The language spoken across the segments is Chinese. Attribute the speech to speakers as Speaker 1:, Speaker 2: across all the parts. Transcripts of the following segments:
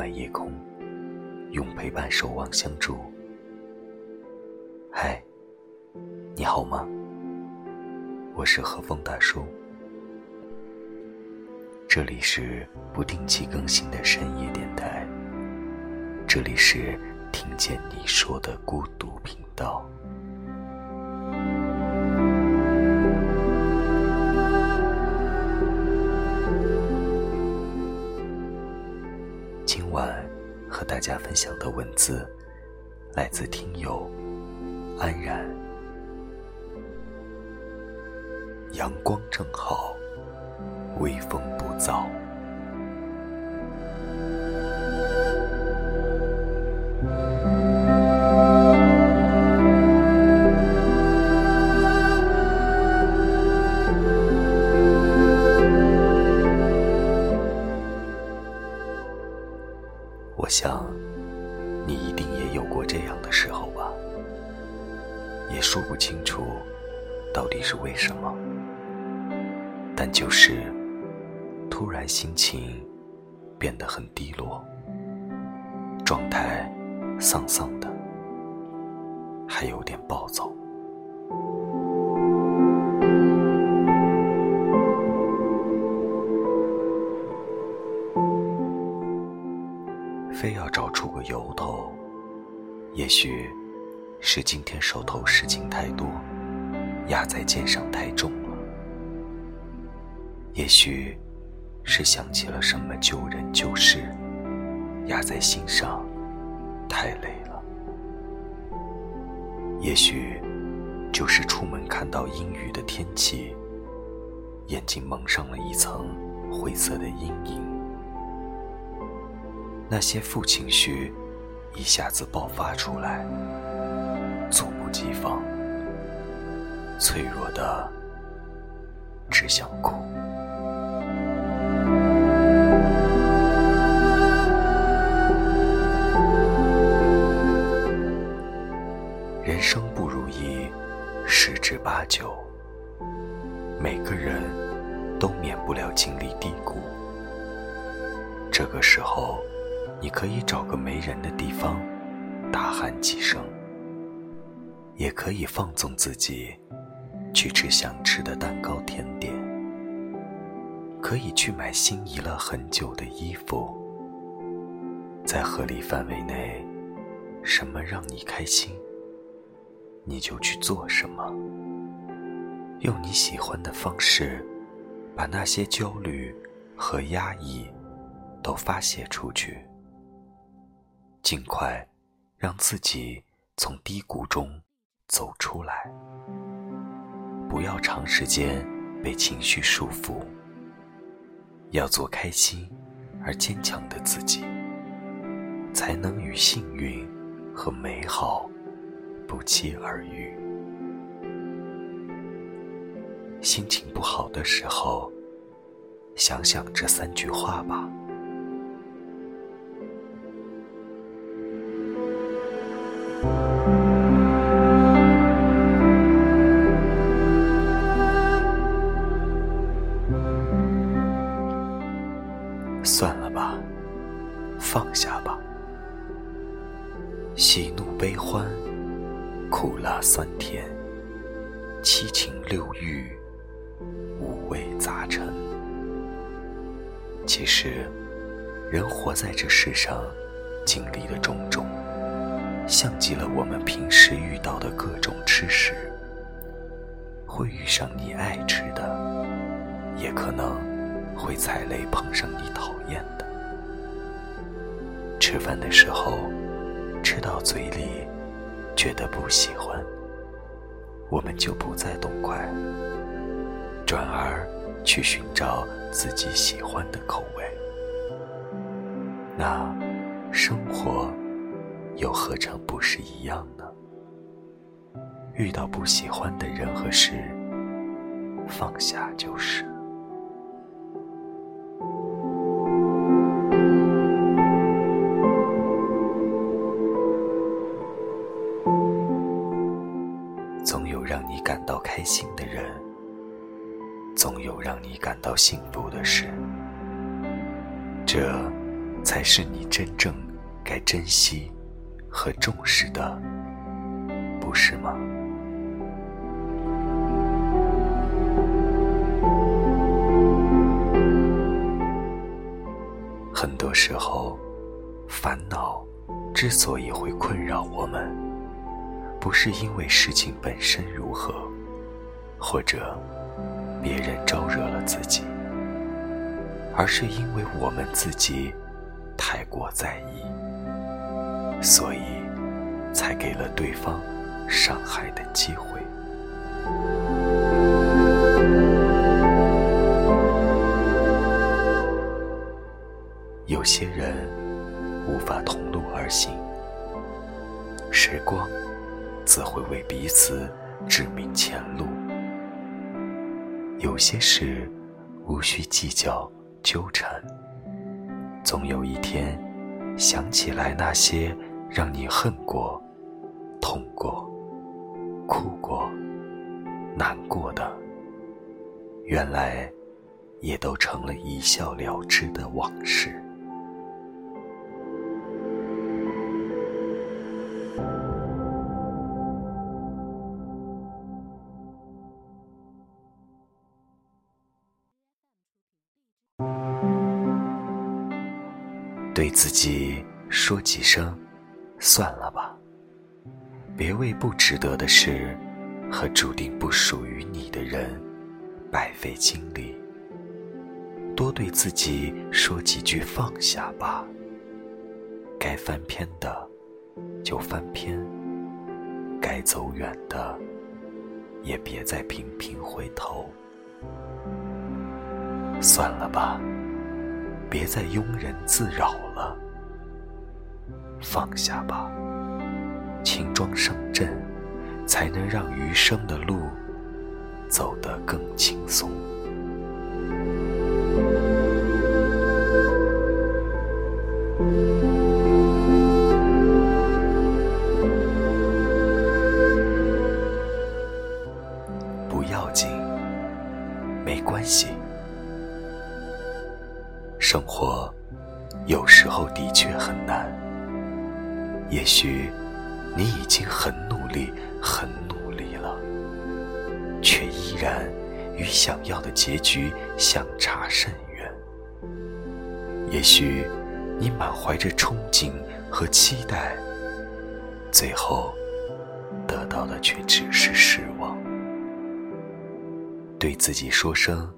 Speaker 1: 暖夜空，用陪伴守望相助。嗨，你好吗？我是和风大叔，这里是不定期更新的深夜电台，这里是听见你说的孤独频道。大家分享的文字来自听友安然。阳光正好，微风不燥。还有点暴躁。非要找出个由头，也许是今天手头事情太多，压在肩上太重了。也许是想起了什么旧人旧事，压在心上，太累了。也许就是出门看到阴雨的天气，眼睛蒙上了一层灰色的阴影。那些负情绪一下子爆发出来，猝不及防，脆弱的只想哭。之八九。每个人都免不了经历低谷。这个时候，你可以找个没人的地方，大喊几声；也可以放纵自己，去吃想吃的蛋糕甜点；可以去买心仪了很久的衣服。在合理范围内，什么让你开心？你就去做什么，用你喜欢的方式，把那些焦虑和压抑都发泄出去，尽快让自己从低谷中走出来。不要长时间被情绪束缚，要做开心而坚强的自己，才能与幸运和美好。不期而遇，心情不好的时候，想想这三句话吧。其实，人活在这世上，经历的种种，像极了我们平时遇到的各种吃食。会遇上你爱吃的，也可能会踩雷碰上你讨厌的。吃饭的时候，吃到嘴里。觉得不喜欢，我们就不再动筷，转而去寻找自己喜欢的口味。那生活又何尝不是一样呢？遇到不喜欢的人和事，放下就是。感到幸福的事。这才是你真正该珍惜和重视的，不是吗？很多时候，烦恼之所以会困扰我们，不是因为事情本身如何，或者别人招惹了自己，而是因为我们自己太过在意，所以才给了对方伤害的机会。有些人无法同路而行，时光自会为彼此指明前路。有些事无需计较纠缠，总有一天想起来那些让你恨过、痛过、哭过、难过的，原来也都成了一笑了之的往事。对自己说几声“算了吧”，别为不值得的事和注定不属于你的人白费精力。多对自己说几句“放下吧”，该翻篇的就翻篇，该走远的也别再频频回头。算了吧。别再庸人自扰了，放下吧，轻装上阵，才能让余生的路走得更轻松。然与想要的结局相差甚远。也许你满怀着憧憬和期待，最后得到的却只是失望。对自己说声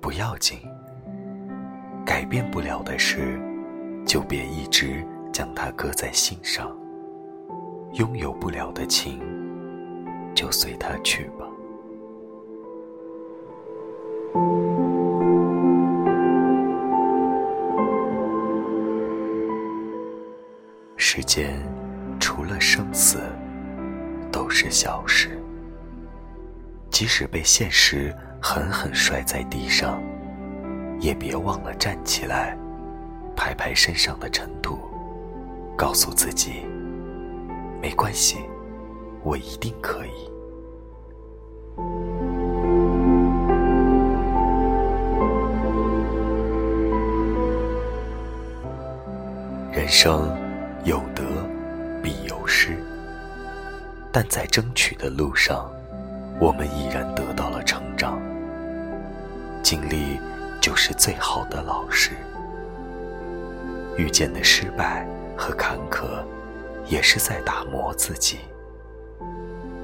Speaker 1: 不要紧。改变不了的事，就别一直将它搁在心上；拥有不了的情，就随它去吧。间除了生死，都是小事。即使被现实狠狠摔在地上。也别忘了站起来，拍拍身上的尘土，告诉自己：没关系，我一定可以。人生有得必有失，但在争取的路上，我们已然得到了成长，经历。就是最好的老师。遇见的失败和坎坷，也是在打磨自己。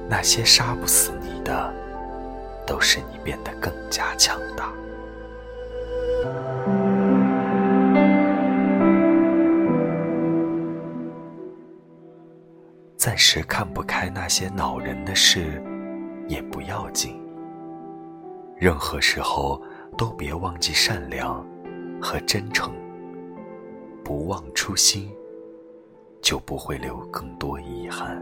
Speaker 1: 那些杀不死你的，都是你变得更加强大。暂时看不开那些恼人的事，也不要紧。任何时候。都别忘记善良和真诚，不忘初心，就不会留更多遗憾。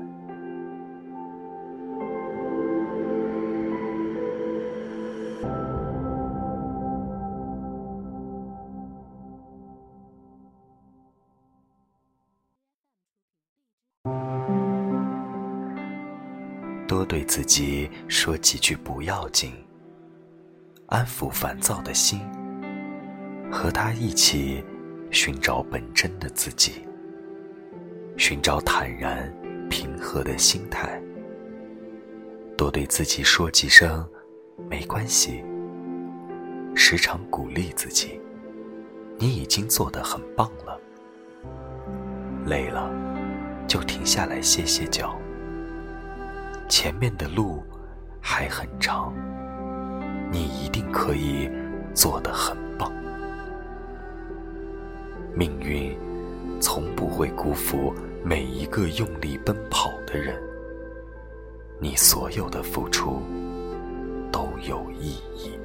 Speaker 1: 多对自己说几句不要紧。安抚烦躁的心，和他一起寻找本真的自己，寻找坦然平和的心态，多对自己说几声“没关系”，时常鼓励自己：“你已经做得很棒了。”累了，就停下来歇歇脚。前面的路还很长，你一定可以做得很棒。命运从不会辜负每一个用力奔跑的人，你所有的付出都有意义。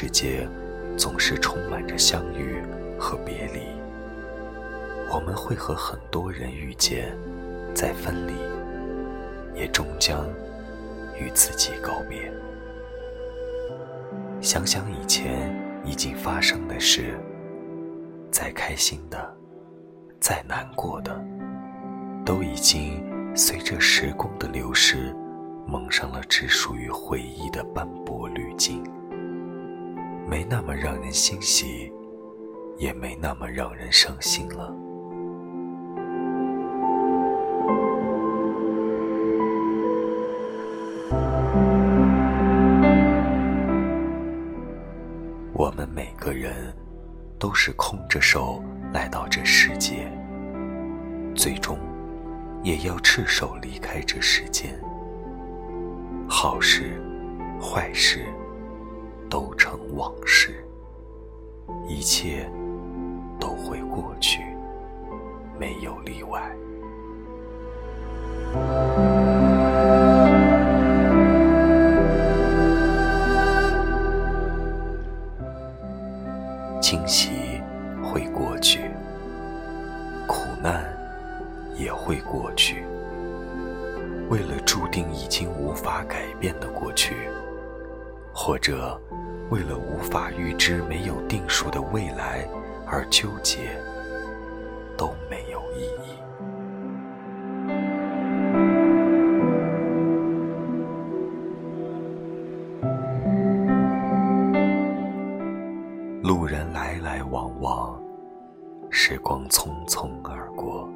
Speaker 1: 世界总是充满着相遇和别离，我们会和很多人遇见，再分离，也终将与自己告别。想想以前已经发生的事，再开心的，再难过的，都已经。随着时光的流逝，蒙上了只属于回忆的斑驳滤镜，没那么让人欣喜，也没那么让人伤心了。我们每个人都是空着手来到这世界，最终。也要赤手离开这世间。好事、坏事，都成往事。一切都会过去，没有例外。惊喜会过去，苦难。也会过去。为了注定已经无法改变的过去，或者为了无法预知、没有定数的未来而纠结，都没有意义。路人来来往往，时光匆匆而过。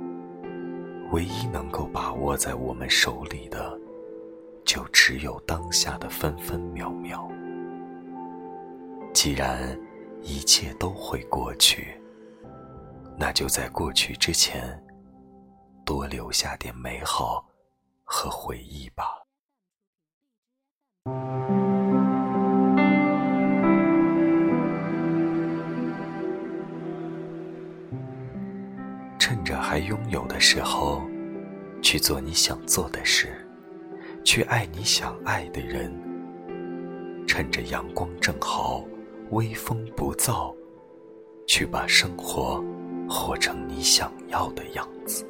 Speaker 1: 唯一能够把握在我们手里的，就只有当下的分分秒秒。既然一切都会过去，那就在过去之前，多留下点美好和回忆吧。趁着还拥有的时候，去做你想做的事，去爱你想爱的人。趁着阳光正好，微风不燥，去把生活活成你想要的样子。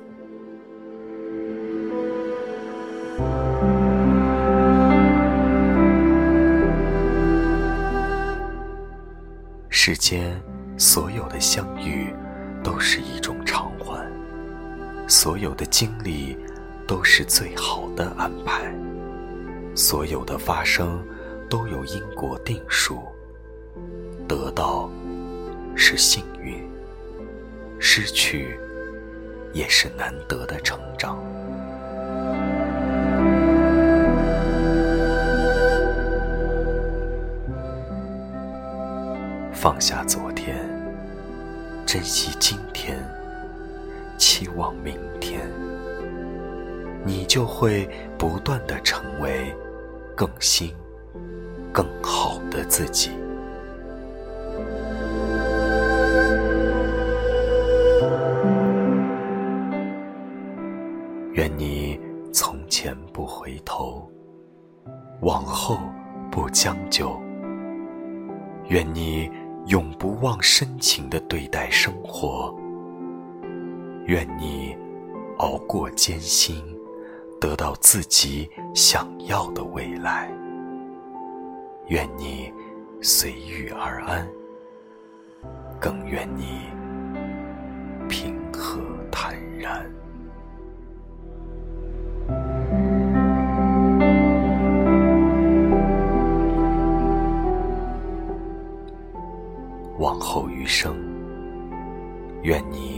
Speaker 1: 世间所有的相遇，都是一种偿还。所有的经历都是最好的安排，所有的发生都有因果定数。得到是幸运，失去也是难得的成长。放下昨天，珍惜今天。期望明天，你就会不断的成为更新、更好的自己。愿你从前不回头，往后不将就。愿你永不忘深情的对待生活。愿你熬过艰辛，得到自己想要的未来。愿你随遇而安，更愿你愿你